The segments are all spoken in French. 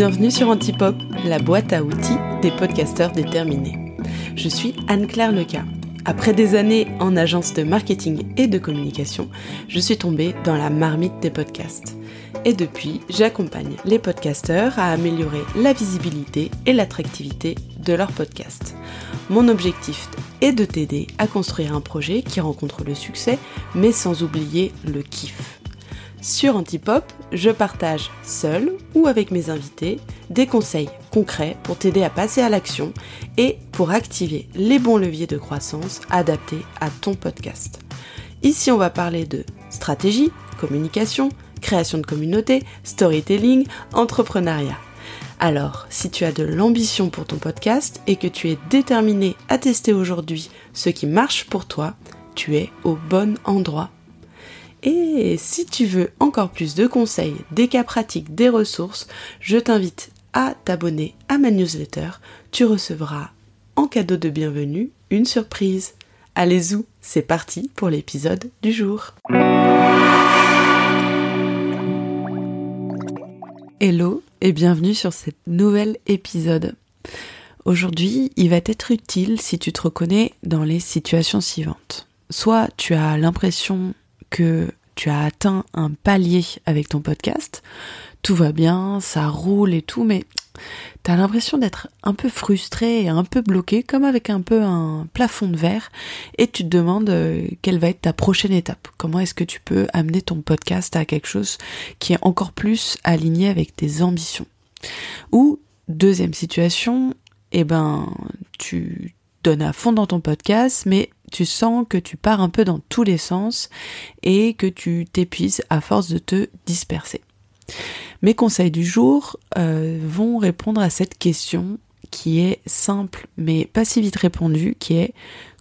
Bienvenue sur Antipop, la boîte à outils des podcasteurs déterminés. Je suis Anne-Claire Leca. Après des années en agence de marketing et de communication, je suis tombée dans la marmite des podcasts. Et depuis, j'accompagne les podcasteurs à améliorer la visibilité et l'attractivité de leur podcast. Mon objectif est de t'aider à construire un projet qui rencontre le succès, mais sans oublier le kiff. Sur Antipop, je partage seul ou avec mes invités des conseils concrets pour t'aider à passer à l'action et pour activer les bons leviers de croissance adaptés à ton podcast. Ici, on va parler de stratégie, communication, création de communauté, storytelling, entrepreneuriat. Alors, si tu as de l'ambition pour ton podcast et que tu es déterminé à tester aujourd'hui ce qui marche pour toi, tu es au bon endroit et si tu veux encore plus de conseils, des cas pratiques, des ressources, je t'invite à t'abonner à ma newsletter. Tu recevras en cadeau de bienvenue une surprise. Allez y c'est parti pour l'épisode du jour. Hello et bienvenue sur cet nouvel épisode. Aujourd'hui, il va être utile si tu te reconnais dans les situations suivantes. Soit tu as l'impression que tu as atteint un palier avec ton podcast, tout va bien, ça roule et tout, mais tu as l'impression d'être un peu frustré un peu bloqué, comme avec un peu un plafond de verre, et tu te demandes euh, quelle va être ta prochaine étape. Comment est-ce que tu peux amener ton podcast à quelque chose qui est encore plus aligné avec tes ambitions? Ou, deuxième situation, eh ben, tu donnes à fond dans ton podcast, mais tu sens que tu pars un peu dans tous les sens et que tu t'épuises à force de te disperser. Mes conseils du jour euh, vont répondre à cette question qui est simple mais pas si vite répondue, qui est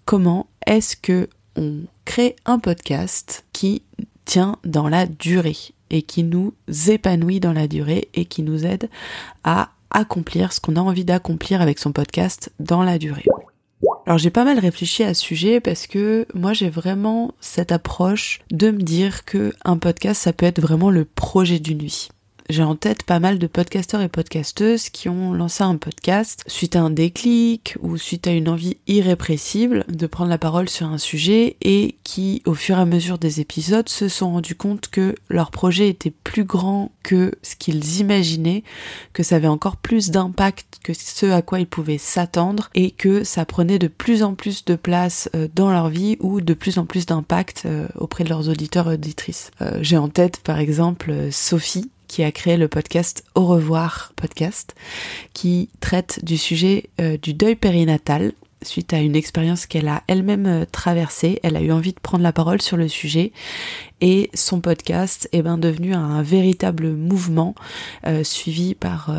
comment est-ce que on crée un podcast qui tient dans la durée et qui nous épanouit dans la durée et qui nous aide à accomplir ce qu'on a envie d'accomplir avec son podcast dans la durée? Alors j'ai pas mal réfléchi à ce sujet parce que moi j'ai vraiment cette approche de me dire que un podcast ça peut être vraiment le projet d'une vie j'ai en tête pas mal de podcasteurs et podcasteuses qui ont lancé un podcast suite à un déclic ou suite à une envie irrépressible de prendre la parole sur un sujet et qui, au fur et à mesure des épisodes, se sont rendus compte que leur projet était plus grand que ce qu'ils imaginaient, que ça avait encore plus d'impact que ce à quoi ils pouvaient s'attendre et que ça prenait de plus en plus de place euh, dans leur vie ou de plus en plus d'impact euh, auprès de leurs auditeurs et auditrices. Euh, j'ai en tête par exemple Sophie qui a créé le podcast Au revoir podcast, qui traite du sujet euh, du deuil périnatal suite à une expérience qu'elle a elle-même euh, traversée. Elle a eu envie de prendre la parole sur le sujet et son podcast est ben devenu un véritable mouvement euh, suivi par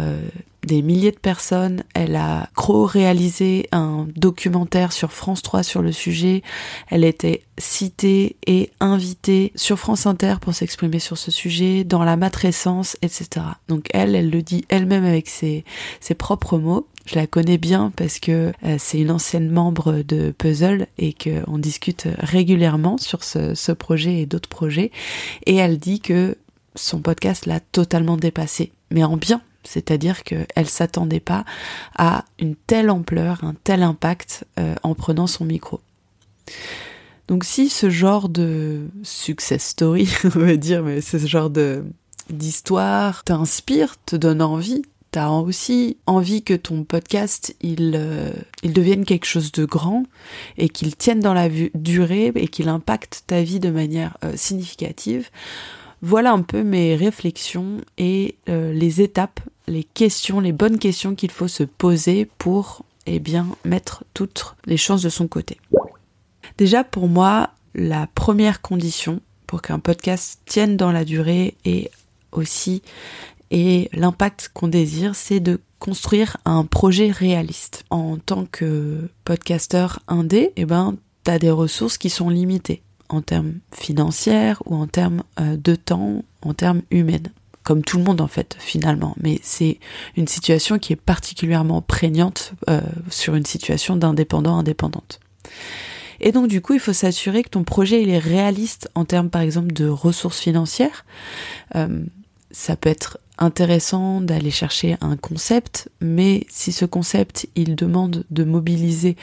des milliers de personnes. Elle a co-réalisé un documentaire sur France 3 sur le sujet. Elle était citée et invitée sur France Inter pour s'exprimer sur ce sujet, dans la matrescence, etc. Donc elle, elle le dit elle-même avec ses, ses propres mots. Je la connais bien parce que euh, c'est une ancienne membre de Puzzle et qu'on discute régulièrement sur ce, ce projet et d'autres projets. Et elle dit que son podcast l'a totalement dépassé, mais en bien, c'est-à-dire qu'elle s'attendait pas à une telle ampleur, un tel impact euh, en prenant son micro. Donc si ce genre de success story, on va dire, mais ce genre d'histoire t'inspire, te donne envie, t'as aussi envie que ton podcast il, euh, devienne quelque chose de grand et qu'il tienne dans la durée et qu'il impacte ta vie de manière euh, significative, voilà un peu mes réflexions et euh, les étapes, les questions, les bonnes questions qu'il faut se poser pour eh bien mettre toutes les chances de son côté. Déjà pour moi, la première condition pour qu'un podcast tienne dans la durée et aussi et l'impact qu'on désire, c'est de construire un projet réaliste. En tant que podcasteur indé, eh ben, t'as des ressources qui sont limitées en termes financiers ou en termes euh, de temps, en termes humains. Comme tout le monde en fait finalement, mais c'est une situation qui est particulièrement prégnante euh, sur une situation d'indépendant indépendante. Et donc du coup, il faut s'assurer que ton projet est réaliste en termes par exemple de ressources financières. Euh, ça peut être intéressant d'aller chercher un concept, mais si ce concept il demande de mobiliser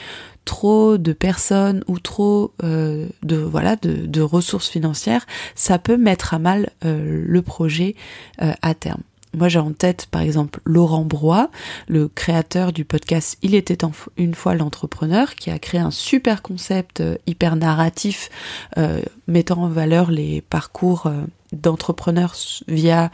trop de personnes ou trop euh, de voilà de, ressources financières, ça peut mettre à mal euh, le projet euh, à terme. Moi, j'ai en tête, par exemple, Laurent Broy, le créateur du podcast Il était une fois l'entrepreneur, qui a créé un super concept hyper narratif, mettant en valeur les parcours d'entrepreneurs via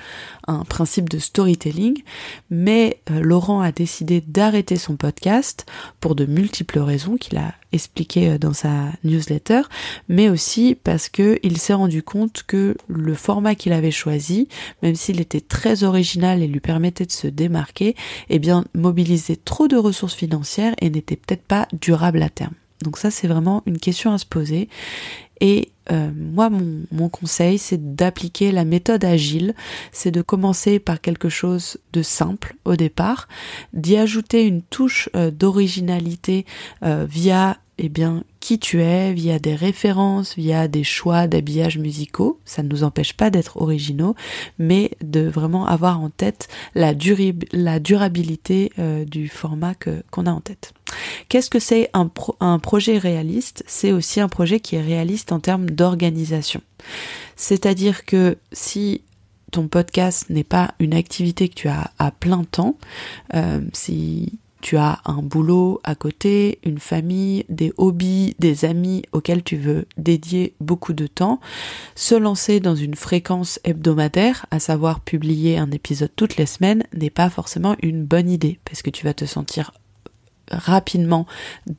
un principe de storytelling, mais euh, Laurent a décidé d'arrêter son podcast pour de multiples raisons qu'il a expliquées euh, dans sa newsletter, mais aussi parce que il s'est rendu compte que le format qu'il avait choisi, même s'il était très original et lui permettait de se démarquer, eh bien mobilisait trop de ressources financières et n'était peut-être pas durable à terme. Donc ça c'est vraiment une question à se poser et euh, moi, mon, conseil, c'est d'appliquer la méthode agile, c'est de commencer par quelque chose de simple au départ, d'y ajouter une touche euh, d'originalité euh, via eh bien, qui tu es, via des références, via des choix d'habillage musicaux. Ça ne nous empêche pas d'être originaux, mais de vraiment avoir en tête la, la durabilité du format qu'on a en tête. Qu'est-ce que c'est un, projet réaliste? C'est aussi un projet qui est réaliste en termes d'organisation. C'est-à-dire que si ton podcast n'est pas une activité que tu as à plein temps, euh, si tu as un boulot à côté, une famille, des hobbies, des amis auxquels tu veux dédier beaucoup de temps, se lancer dans une fréquence hebdomadaire, à savoir publier un épisode toutes les semaines, n'est pas forcément une bonne idée parce que tu vas te sentir rapidement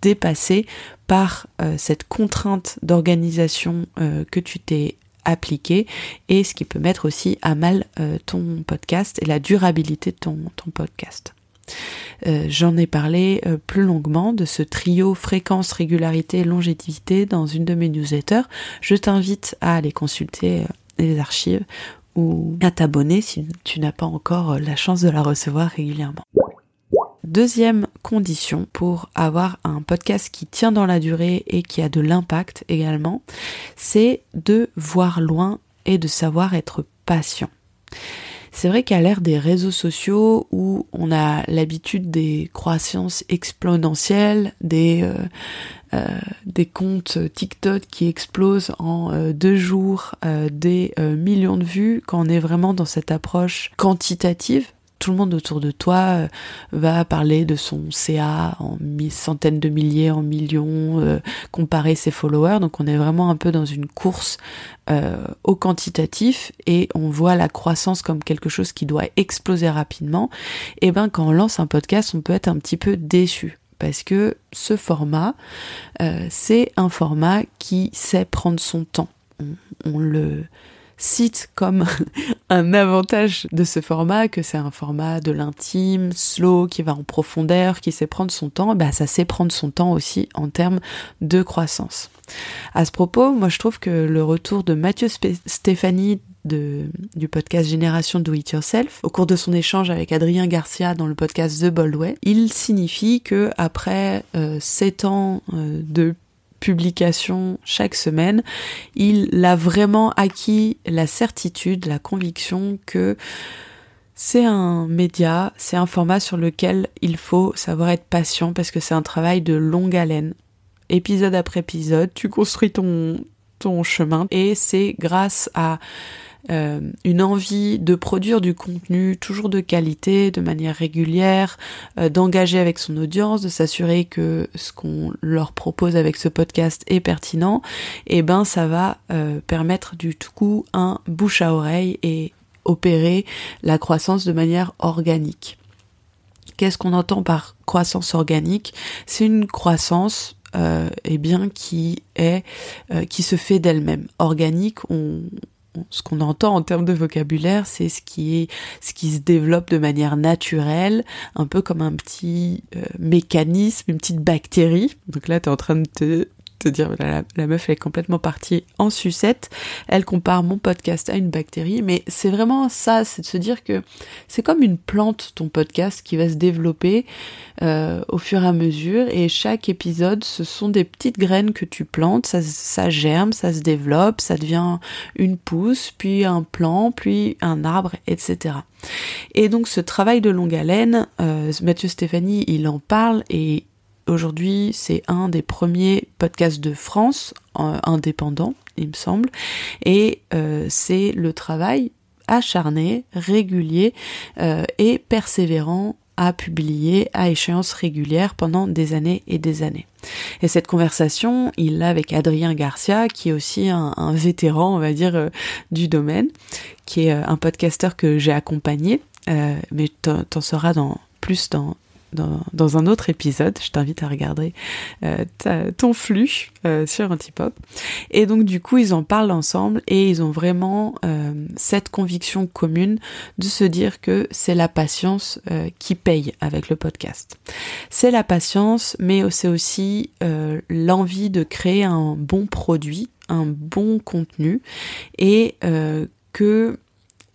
dépassé par euh, cette contrainte d'organisation euh, que tu t'es appliquée et ce qui peut mettre aussi à mal euh, ton podcast et la durabilité de ton, ton podcast. J'en ai parlé plus longuement de ce trio fréquence, régularité, longévité dans une de mes newsletters. Je t'invite à aller consulter les archives ou à t'abonner si tu n'as pas encore la chance de la recevoir régulièrement. Deuxième condition pour avoir un podcast qui tient dans la durée et qui a de l'impact également, c'est de voir loin et de savoir être patient. C'est vrai qu'à l'ère des réseaux sociaux où on a l'habitude des croissances exponentielles, des, euh, euh, comptes TikTok qui explosent en euh, deux jours, des millions de vues, quand on est vraiment dans cette approche quantitative, tout le monde autour de toi euh, va parler de son CA en centaines de milliers, en millions, euh, comparer ses followers. Donc on est vraiment un peu dans une course euh, au quantitatif et on voit la croissance comme quelque chose qui doit exploser rapidement. Et ben quand on lance un podcast, on peut être un petit peu déçu parce que ce format, c'est un format qui sait prendre son temps. on le cite comme un avantage de ce format que c'est un format de l'intime, slow, qui va en profondeur, qui sait prendre son temps, bah ça sait prendre son temps aussi en termes de croissance. À ce propos, moi je trouve que le retour de Mathieu Stéphanie de, du podcast Génération Do It Yourself, au cours de son échange avec Adrien Garcia dans le podcast The Bold Way, il signifie que après euh, 7 ans euh, de publication chaque semaine, il a vraiment acquis la certitude, la conviction que c'est un média, c'est un format sur lequel il faut savoir être patient parce que c'est un travail de longue haleine. Épisode après épisode, tu construis ton, ton chemin et c'est grâce à euh, une envie de produire du contenu toujours de qualité, de manière régulière, euh, d'engager avec son audience, de s'assurer que ce qu'on leur propose avec ce podcast est pertinent, et eh ben ça va euh, permettre du tout coup un bouche à oreille et opérer la croissance de manière organique. Qu'est-ce qu'on entend par croissance organique? C'est une croissance eh bien qui est qui se fait d'elle-même. Organique, on, ce qu'on entend en termes de vocabulaire, c'est ce qui est ce qui se développe de manière naturelle, un peu comme un petit euh, mécanisme, une petite bactérie. Donc là, tu es en train de te dire, la, la, meuf est complètement partie en sucette. Elle compare mon podcast à une bactérie, mais c'est vraiment ça, c'est de se dire que c'est comme une plante, ton podcast, qui va se développer euh, au fur et à mesure, et chaque épisode, ce sont des petites graines que tu plantes, ça, ça germe, ça se développe, ça devient une pousse, puis un plant, puis un arbre, etc. Et donc ce travail de longue haleine, euh, Mathieu Stéphanie, il en parle et Aujourd'hui, c'est un des premiers podcasts de France euh, indépendant, il me semble, et euh, c'est le travail acharné, régulier euh, et persévérant à publier à échéance régulière pendant des années et des années. Et cette conversation, il l'a avec Adrien Garcia, qui est aussi un, vétéran, on va dire, du domaine, qui est un podcasteur que j'ai accompagné, mais t'en sauras dans, plus dans, dans, un autre épisode. Je t'invite à regarder euh, ton flux euh, sur Antipop. Et donc du coup, ils en parlent ensemble et ils ont vraiment euh, cette conviction commune de se dire que c'est la patience qui paye avec le podcast. C'est la patience, mais c'est aussi l'envie de créer un bon produit, un bon contenu et que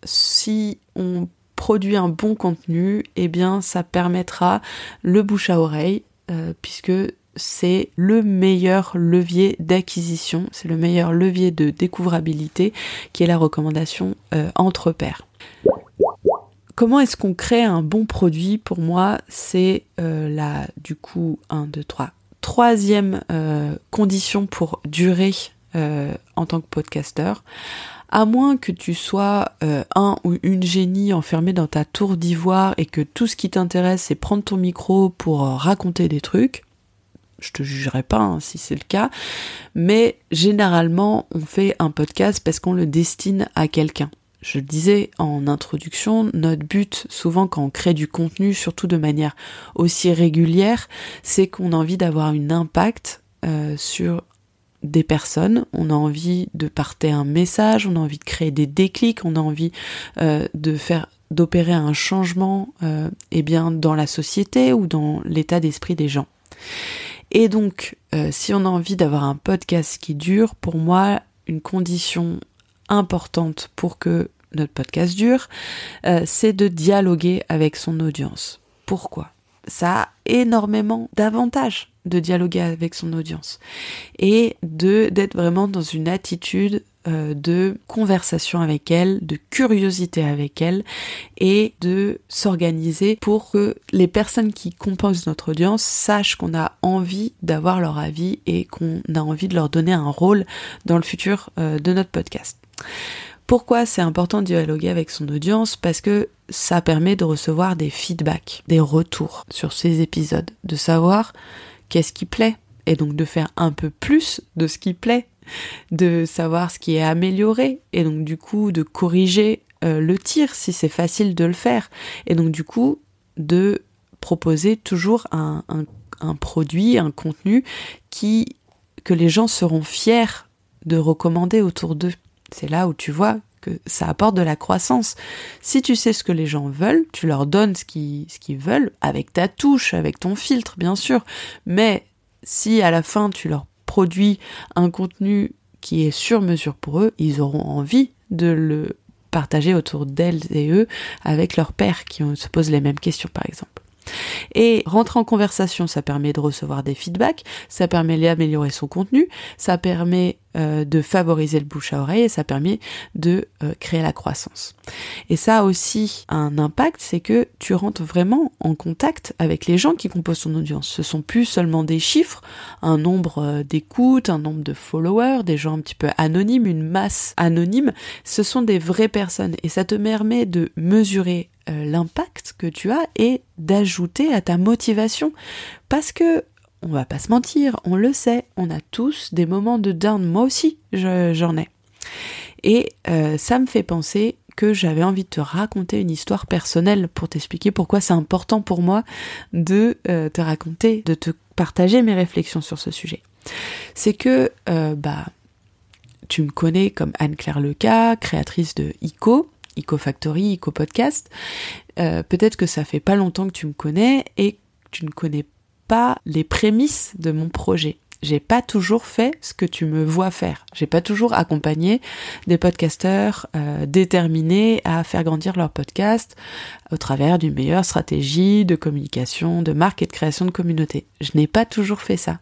si on produit un bon contenu, eh bien ça permettra le bouche à oreille, euh, puisque c'est le meilleur levier d'acquisition, c'est le meilleur levier de découvrabilité qui est la recommandation euh, entre pairs. Comment est-ce qu'on crée un bon produit? Pour moi, c'est euh, la, du coup, 1, 2, 3. Troisième condition pour durer en tant que podcasteur à moins que tu sois euh, un ou une génie enfermé dans ta tour d'ivoire et que tout ce qui t'intéresse c'est prendre ton micro pour euh, raconter des trucs, je te jugerai pas hein, si c'est le cas, mais généralement on fait un podcast parce qu'on le destine à quelqu'un. Je le disais en introduction, notre but souvent quand on crée du contenu, surtout de manière aussi régulière, c'est qu'on a envie d'avoir un impact euh, sur des personnes, on a envie de parter un message, on a envie de créer des déclics, on a envie euh, de faire d'opérer un changement euh, eh bien dans la société ou dans l'état d'esprit des gens. Et donc, euh, si on a envie d'avoir un podcast qui dure, pour moi, une condition importante pour que notre podcast dure, c'est de dialoguer avec son audience. Pourquoi? Ça a énormément d'avantages de dialoguer avec son audience et de d'être vraiment dans une attitude euh, de conversation avec elle, de curiosité avec elle et de s'organiser pour que les personnes qui composent notre audience sachent qu'on a envie d'avoir leur avis et qu'on a envie de leur donner un rôle dans le futur euh, de notre podcast. Pourquoi c'est important de dialoguer avec son audience? Parce que ça permet de recevoir des feedbacks, des retours sur ces épisodes, de savoir qu'est-ce qui plaît, et donc de faire un peu plus de ce qui plaît, de savoir ce qui est amélioré, et donc du coup de corriger euh, le tir si c'est facile de le faire, et donc du coup de proposer toujours un, un produit, un contenu qui que les gens seront fiers de recommander autour d'eux. C'est là où tu vois que ça apporte de la croissance. Si tu sais ce que les gens veulent, tu leur donnes ce qu'ils, veulent, avec ta touche, avec ton filtre, bien sûr. Mais si à la fin tu leur produis un contenu qui est sur mesure pour eux, ils auront envie de le partager autour d'elles et eux avec leurs pères qui se posent les mêmes questions, par exemple. Et rentrer en conversation, ça permet de recevoir des feedbacks, ça permet d'améliorer son contenu, ça permet euh, de favoriser le bouche à oreille et ça permet de euh, créer la croissance. Et ça a aussi un impact, c'est que tu rentres vraiment en contact avec les gens qui composent ton audience. Ce sont plus seulement des chiffres, un nombre euh, d'écoutes, un nombre de followers, des gens un petit peu anonymes, une masse anonyme. Ce sont des vraies personnes et ça te permet de mesurer l'impact que tu as et d'ajouter à ta motivation parce que on va pas se mentir, on le sait, on a tous des moments de down, moi aussi j'en ai. Et euh, ça me fait penser que j'avais envie de te raconter une histoire personnelle pour t'expliquer pourquoi c'est important pour moi de euh, te raconter, de te partager mes réflexions sur ce sujet. C'est que, euh, bah, tu me connais comme Anne-Claire Leca, créatrice de ICO, ICO Factory, Podcast. Peut-être que ça fait pas longtemps que tu me connais et tu ne connais pas les prémices de mon projet. j'ai pas toujours fait ce que tu me vois faire. J'ai pas toujours accompagné des podcasteurs euh, déterminés à faire grandir leur podcast au travers d'une meilleure stratégie de communication, de marque et de création de communauté. Je n'ai pas toujours fait ça.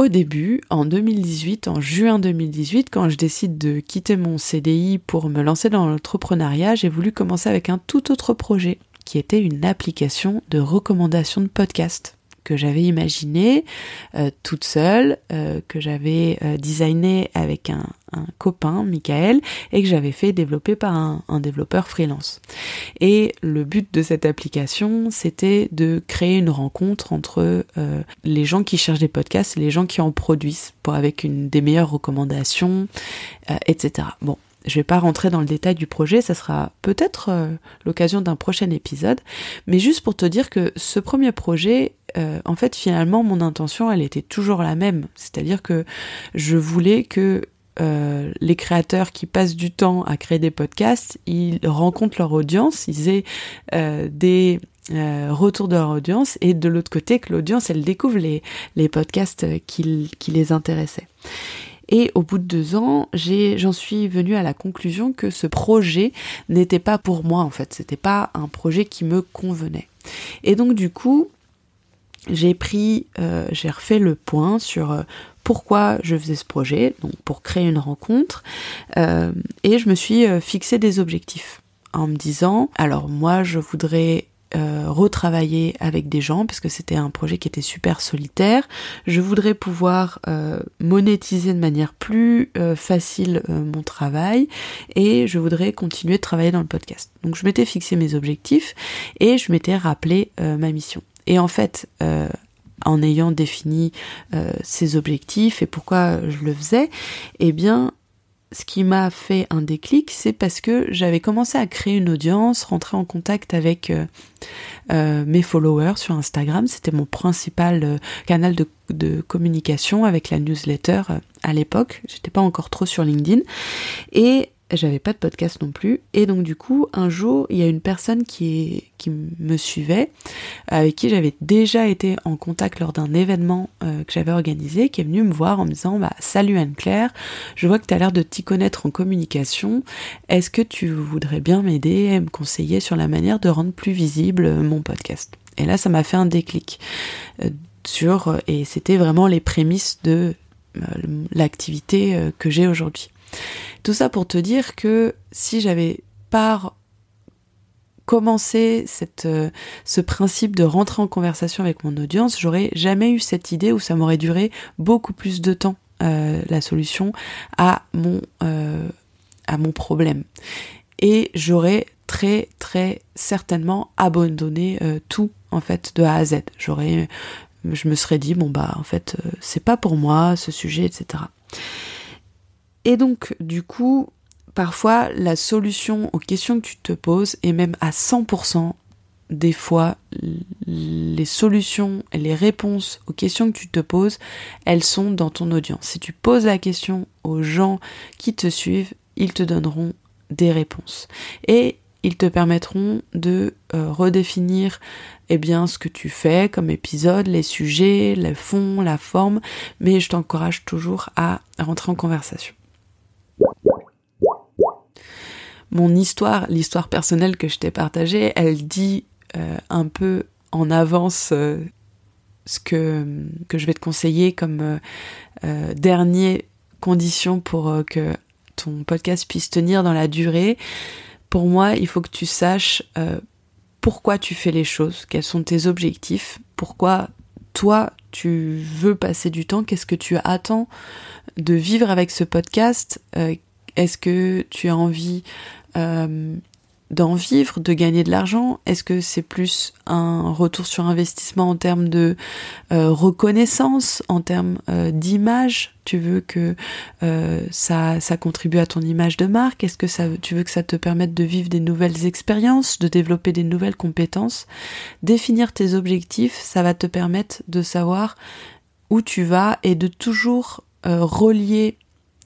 Au début, en 2018, en juin 2018, quand je décide de quitter mon CDI pour me lancer dans l'entrepreneuriat, j'ai voulu commencer avec un tout autre projet qui était une application de recommandation de podcast que j'avais imaginé euh, toute seule, euh, que j'avais euh, designé avec un, copain, Michael, et que j'avais fait développer par un, développeur freelance. Et le but de cette application, c'était de créer une rencontre entre les gens qui cherchent des podcasts et les gens qui en produisent, pour avec des meilleures recommandations, etc. Bon, je vais pas rentrer dans le détail du projet, ça sera peut-être euh, l'occasion d'un prochain épisode, mais juste pour te dire que ce premier projet, euh, en fait, finalement, mon intention, elle était toujours la même, c'est-à-dire que je voulais que euh, les créateurs qui passent du temps à créer des podcasts, ils rencontrent leur audience, ils aient des retours de leur audience, et de l'autre côté, que l'audience, elle découvre les, podcasts qui les intéressaient. Et au bout de deux ans, j'en suis venue à la conclusion que ce projet n'était pas pour moi en fait. C'était pas un projet qui me convenait. Et donc du coup, j'ai pris, euh, j'ai refait le point sur euh, pourquoi je faisais ce projet, donc pour créer une rencontre, euh, et je me suis fixé des objectifs en me disant, alors moi je voudrais euh, retravailler avec des gens parce que c'était un projet qui était super solitaire. Je voudrais pouvoir euh, monétiser de manière plus euh, facile mon travail et je voudrais continuer de travailler dans le podcast. Donc je m'étais fixé mes objectifs et je m'étais rappelé ma mission. Et en fait, en ayant défini ces objectifs et pourquoi je le faisais, eh bien ce qui m'a fait un déclic, c'est parce que j'avais commencé à créer une audience, rentrer en contact avec euh, euh, mes followers sur Instagram. C'était mon principal euh, canal de, de, communication avec la newsletter à l'époque. J'étais pas encore trop sur LinkedIn. Et j'avais pas de podcast non plus. Et donc du coup, un jour, il y a une personne qui, qui me suivait, avec qui j'avais déjà été en contact lors d'un événement euh, que j'avais organisé, qui est venue me voir en me disant bah, Salut Anne-Claire, je vois que tu as l'air de t'y connaître en communication. Est-ce que tu voudrais bien m'aider et me conseiller sur la manière de rendre plus visible mon podcast? Et là, ça m'a fait un déclic. Euh, sur, et c'était vraiment les prémices de euh, l'activité que j'ai aujourd'hui. Tout ça pour te dire que si j'avais pas commencé euh, ce principe de rentrer en conversation avec mon audience, j'aurais jamais eu cette idée où ça m'aurait duré beaucoup plus de temps euh, la solution à mon, euh, à mon problème. Et j'aurais très très certainement abandonné tout en fait de A à Z. Je me serais dit bon bah en fait c'est pas pour moi ce sujet etc. Et donc, du coup, parfois, la solution aux questions que tu te poses, et même à 100%, des fois, les solutions et les réponses aux questions que tu te poses, elles sont dans ton audience. Si tu poses la question aux gens qui te suivent, ils te donneront des réponses. Et ils te permettront de euh, redéfinir eh bien ce que tu fais comme épisode, les sujets, le fond, la forme, mais je t'encourage toujours à rentrer en conversation. Mon histoire, l'histoire personnelle que je t'ai partagée, elle dit euh, un peu en avance euh, ce que, je vais te conseiller comme euh, dernière condition pour que ton podcast puisse tenir dans la durée. Pour moi, il faut que tu saches pourquoi tu fais les choses, quels sont tes objectifs, pourquoi toi tu veux passer du temps, qu'est-ce que tu attends de vivre avec ce podcast? Euh, Est-ce que tu as envie euh, d'en vivre, de gagner de l'argent Est-ce que c'est plus un retour sur investissement en termes de euh, reconnaissance, en termes d'image? Tu veux que ça, ça contribue à ton image de marque? Est-ce que ça, tu veux que ça te permette de vivre des nouvelles expériences, de développer des nouvelles compétences? Définir tes objectifs, ça va te permettre de savoir où tu vas et de toujours euh, relier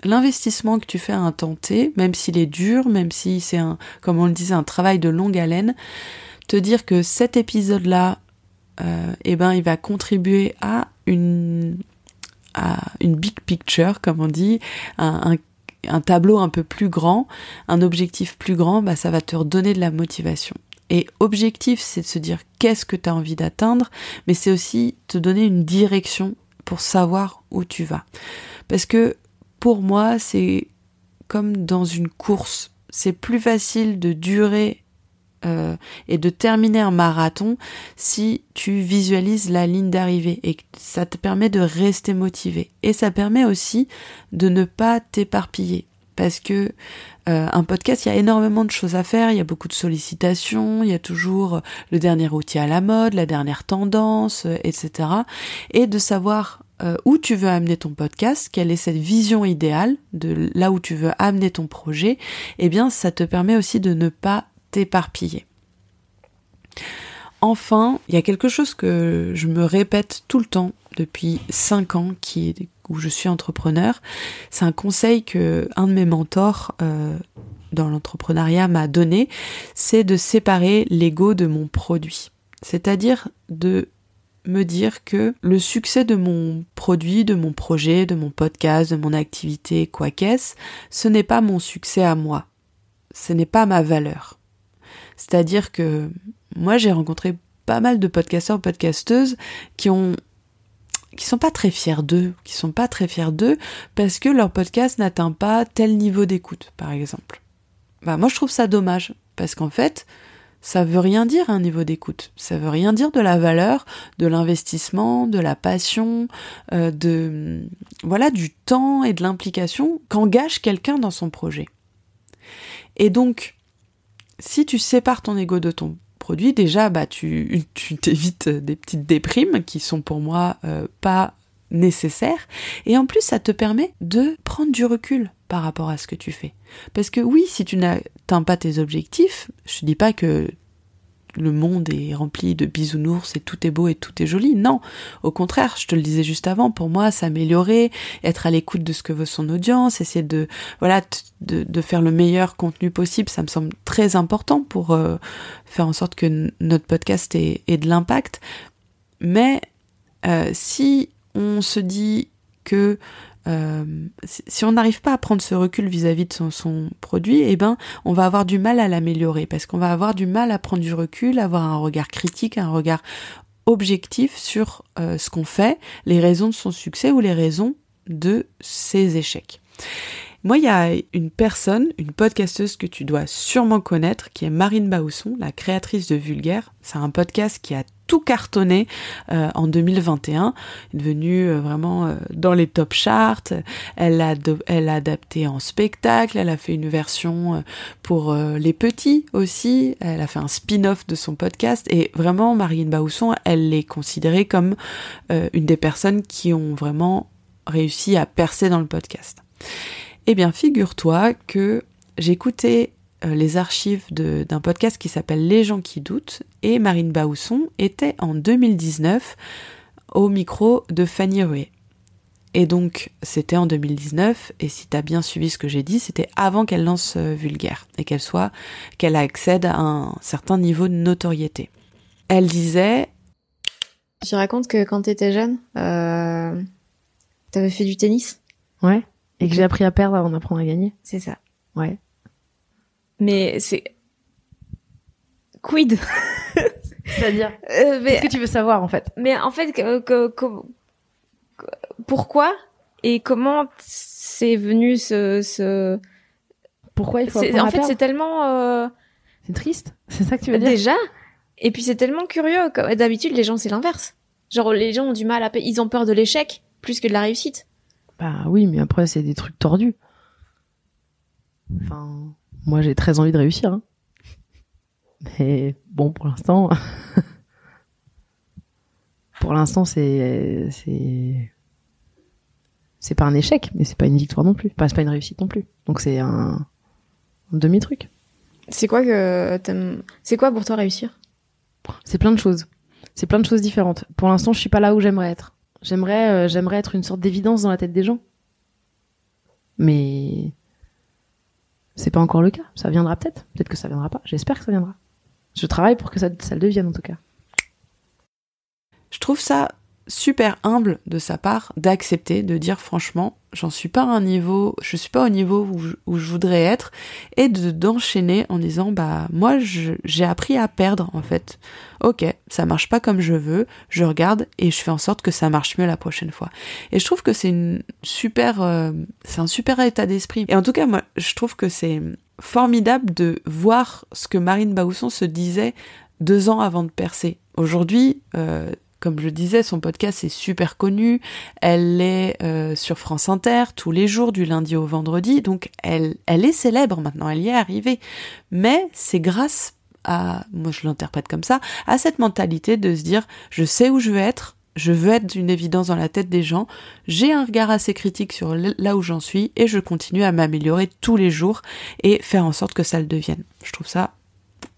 l'investissement que tu fais à un temps même s'il est dur, même si c'est un, comme on le disait, un travail de longue haleine, te dire que cet épisode-là, euh, eh ben, il va contribuer à une, big picture, comme on dit, un, un, tableau un peu plus grand, un objectif plus grand, bah, ça va te redonner de la motivation. Et objectif, c'est de se dire qu'est-ce que tu as envie d'atteindre, mais c'est aussi te donner une direction pour savoir où tu vas. Parce que pour moi, c'est comme dans une course. C'est plus facile de durer euh, et de terminer un marathon si tu visualises la ligne d'arrivée et ça te permet de rester motivé et ça permet aussi de ne pas t'éparpiller parce que euh, podcast, il y a énormément de choses à faire, il y a beaucoup de sollicitations, il y a toujours le dernier outil à la mode, la dernière tendance, euh, etc. Et de savoir où tu veux amener ton podcast, quelle est cette vision idéale de là où tu veux amener ton projet, eh bien ça te permet aussi de ne pas éparpillé. Enfin, il y a quelque chose que je me répète tout le temps depuis 5 ans où je suis entrepreneur. C'est un conseil que un de mes mentors euh, dans l'entrepreneuriat m'a donné, c'est de séparer l'ego de mon produit. C'est-à-dire de me dire que le succès de mon produit, de mon projet, de mon podcast, de mon activité, quoi qu'est-ce, ce n'est pas mon succès à moi. Ce n'est pas ma valeur. C'est-à-dire que moi, j'ai rencontré pas mal de podcasteurs, podcasteuses qui ont qui sont pas très fiers d'eux, qui sont pas très fiers d'eux parce que leur podcast n'atteint pas tel niveau d'écoute, par exemple. Bah moi je trouve ça dommage parce qu'en fait, ça veut rien dire un niveau d'écoute. Ça veut rien dire de la valeur, de l'investissement, de la passion, euh, de voilà du temps et de l'implication qu'engage quelqu'un dans son projet. Et donc si tu sépares ton ego de ton produit, déjà, bah, tu, t'évites des petites déprimes qui sont pour moi euh, pas nécessaires. Et en plus, ça te permet de prendre du recul par rapport à ce que tu fais. Parce que oui, si tu n'atteins pas tes objectifs, je dis pas que le monde est rempli de bisounours et tout est beau et tout est joli. Non, au contraire, je te le disais juste avant, pour moi, s'améliorer, être à l'écoute de ce que veut son audience, essayer de voilà de, faire le meilleur contenu possible, ça me semble très important pour euh, faire en sorte que notre podcast ait, de l'impact. Mais euh, si on se dit que euh, si on n'arrive pas à prendre ce recul vis-à-vis de son, produit, eh ben, on va avoir du mal à l'améliorer parce qu'on va avoir du mal à prendre du recul, avoir un regard critique, un regard objectif sur euh, ce qu'on fait, les raisons de son succès ou les raisons de ses échecs. Moi, il y a une personne, une podcasteuse que tu dois sûrement connaître, qui est Marine Bausson, la créatrice de Vulgaire. C'est un podcast qui a tout cartonné euh, en 2021, est devenue euh, vraiment euh, dans les top charts. Elle a, elle a adapté en spectacle, elle a fait une version pour les petits aussi, elle a fait un spin-off de son podcast et vraiment Marine Bausson, elle est considérée comme une des personnes qui ont vraiment réussi à percer dans le podcast. Eh bien, figure-toi que j'écoutais les archives d'un podcast qui s'appelle Les gens qui doutent et Marine Bausson était en 2019 au micro de Fanny Ruet. Et donc, c'était en 2019, et si tu as bien suivi ce que j'ai dit, c'était avant qu'elle lance euh, Vulgaire, et qu'elle soit, qu'elle accède à un certain niveau de notoriété. Elle disait... Tu racontes que quand tu étais jeune, euh, avais fait du tennis? Ouais. Et que j'ai appris à perdre avant d'apprendre à gagner. C'est ça. Ouais. Mais c'est quid? C'est-à-dire? Euh, Qu'est-ce que tu veux savoir en fait? Mais en fait, pourquoi et comment c'est venu ce, ce... Pourquoi il faut En fait, c'est tellement. Euh... C'est triste. C'est ça que tu veux dire? Déjà. Et puis c'est tellement curieux. D'habitude, les gens c'est l'inverse. Genre les gens ont du mal à, ils ont peur de l'échec plus que de la réussite. Bah oui, mais après, c'est des trucs tordus. Enfin, moi, j'ai très envie de réussir. Hein. Mais bon, pour l'instant, pour l'instant, c'est c'est c'est pas un échec, mais c'est pas une victoire non plus. Enfin, c'est pas une réussite non plus. Donc c'est un, un demi truc. C'est quoi que t'aimes C'est quoi pour toi réussir? C'est plein de choses. C'est plein de choses différentes. Pour l'instant, je suis pas là où j'aimerais être. J'aimerais, euh, j'aimerais être une sorte d'évidence dans la tête des gens. Mais c'est pas encore le cas. Ça viendra peut-être. Peut-être que ça viendra pas. J'espère que ça viendra. Je travaille pour que ça, ça le devienne en tout cas. Je trouve ça super humble de sa part d'accepter, de dire franchement, j'en suis pas à un niveau, je suis pas au niveau où je, où je voudrais être, et de d'enchaîner en disant bah moi j'ai appris à perdre en fait. Ok, ça marche pas comme je veux, je regarde et je fais en sorte que ça marche mieux la prochaine fois. Et je trouve que c'est une super, euh, c'est un super état d'esprit. Et en tout cas moi je trouve que c'est formidable de voir ce que Marine Baousson se disait deux ans avant de percer. Aujourd'hui, euh, comme je disais, son podcast est super connu. Elle est euh, sur France Inter tous les jours, du lundi au vendredi. Donc elle, elle est célèbre maintenant, elle y est arrivée. Mais c'est grâce à, moi je l'interprète comme ça, à cette mentalité de se dire, je sais où je veux être, je veux être une évidence dans la tête des gens, j'ai un regard assez critique sur là où j'en suis et je continue à m'améliorer tous les jours et faire en sorte que ça le devienne. Je trouve ça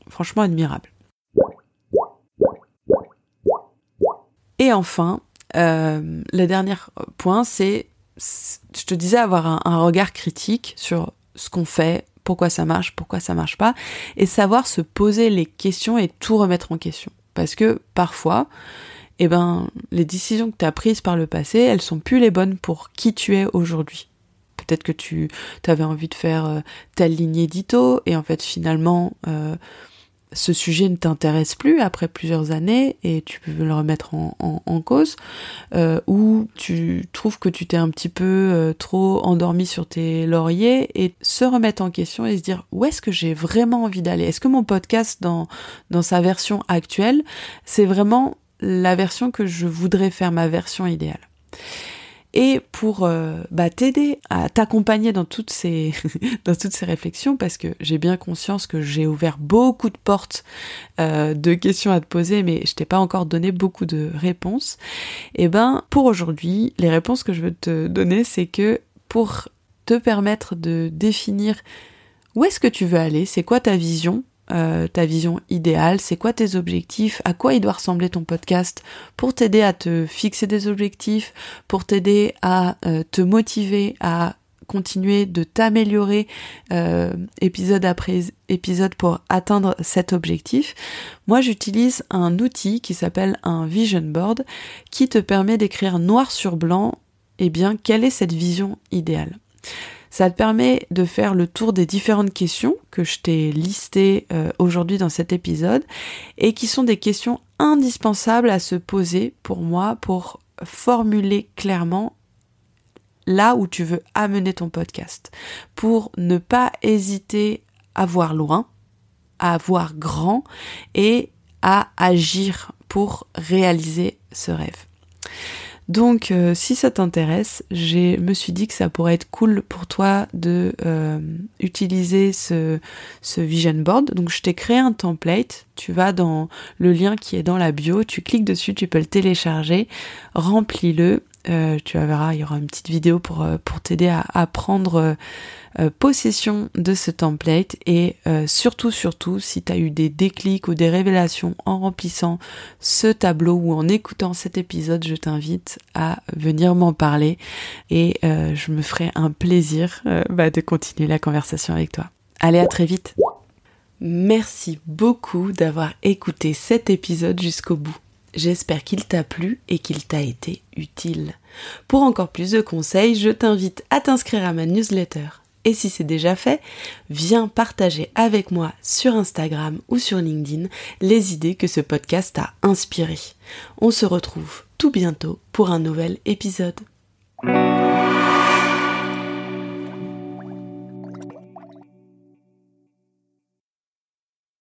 franchement admirable. Et enfin, euh, le dernier point, c'est, je te disais, avoir un, regard critique sur ce qu'on fait, pourquoi ça marche, pourquoi ça marche pas, et savoir se poser les questions et tout remettre en question. Parce que parfois, eh ben, les décisions que tu as prises par le passé, elles sont plus les bonnes pour qui tu es aujourd'hui. Peut-être que tu avais envie de faire euh, telle ligne édito et en fait finalement euh, ce sujet ne t'intéresse plus après plusieurs années et tu peux le remettre en, cause, euh, ou tu trouves que tu t'es un petit peu euh, trop endormi sur tes lauriers et se remettre en question et se dire où est-ce que j'ai vraiment envie d'aller? Est-ce que mon podcast dans, dans sa version actuelle, c'est vraiment la version que je voudrais faire, ma version idéale? Et pour euh, bah, t'aider à t'accompagner dans toutes ces réflexions parce que j'ai bien conscience que j'ai ouvert beaucoup de portes euh, de questions à te poser mais je t'ai pas encore donné beaucoup de réponses. Et eh ben pour aujourd'hui les réponses que je veux te donner c'est que pour te permettre de définir où est-ce que tu veux aller c'est quoi ta vision euh, ta vision idéale, c'est quoi tes objectifs, à quoi il doit ressembler ton podcast pour t'aider à te fixer des objectifs, pour t'aider à euh, te motiver à continuer de t'améliorer euh, épisode après épisode pour atteindre cet objectif. Moi j'utilise un outil qui s'appelle un vision board qui te permet d'écrire noir sur blanc eh bien quelle est cette vision idéale? Ça te permet de faire le tour des différentes questions que je t'ai listées euh, aujourd'hui dans cet épisode et qui sont des questions indispensables à se poser pour moi pour formuler clairement là où tu veux amener ton podcast, pour ne pas hésiter à voir loin, à voir grand et à agir pour réaliser ce rêve. Donc euh, si ça t'intéresse, je me suis dit que ça pourrait être cool pour toi de euh, utiliser ce, ce vision board. Donc je t'ai créé un template, tu vas dans le lien qui est dans la bio, tu cliques dessus, tu peux le télécharger, remplis-le euh, tu verras, il y aura une petite vidéo pour, euh, t'aider à, à, prendre euh, possession de ce template et surtout, surtout, si tu as eu des déclics ou des révélations en remplissant ce tableau ou en écoutant cet épisode, je t'invite à venir m'en parler et je me ferai un plaisir bah, de continuer la conversation avec toi. Allez, à très vite. Merci beaucoup d'avoir écouté cet épisode jusqu'au bout. J'espère qu'il t'a plu et qu'il t'a été utile. Pour encore plus de conseils, je t'invite à t'inscrire à ma newsletter. Et si c'est déjà fait, viens partager avec moi sur Instagram ou sur LinkedIn les idées que ce podcast a inspirées. On se retrouve tout bientôt pour un nouvel épisode.